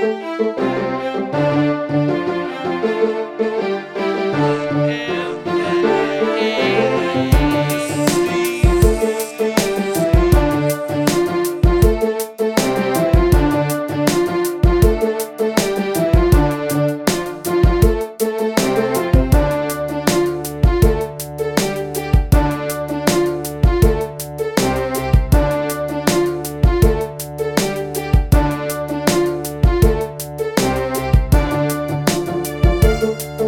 Música Música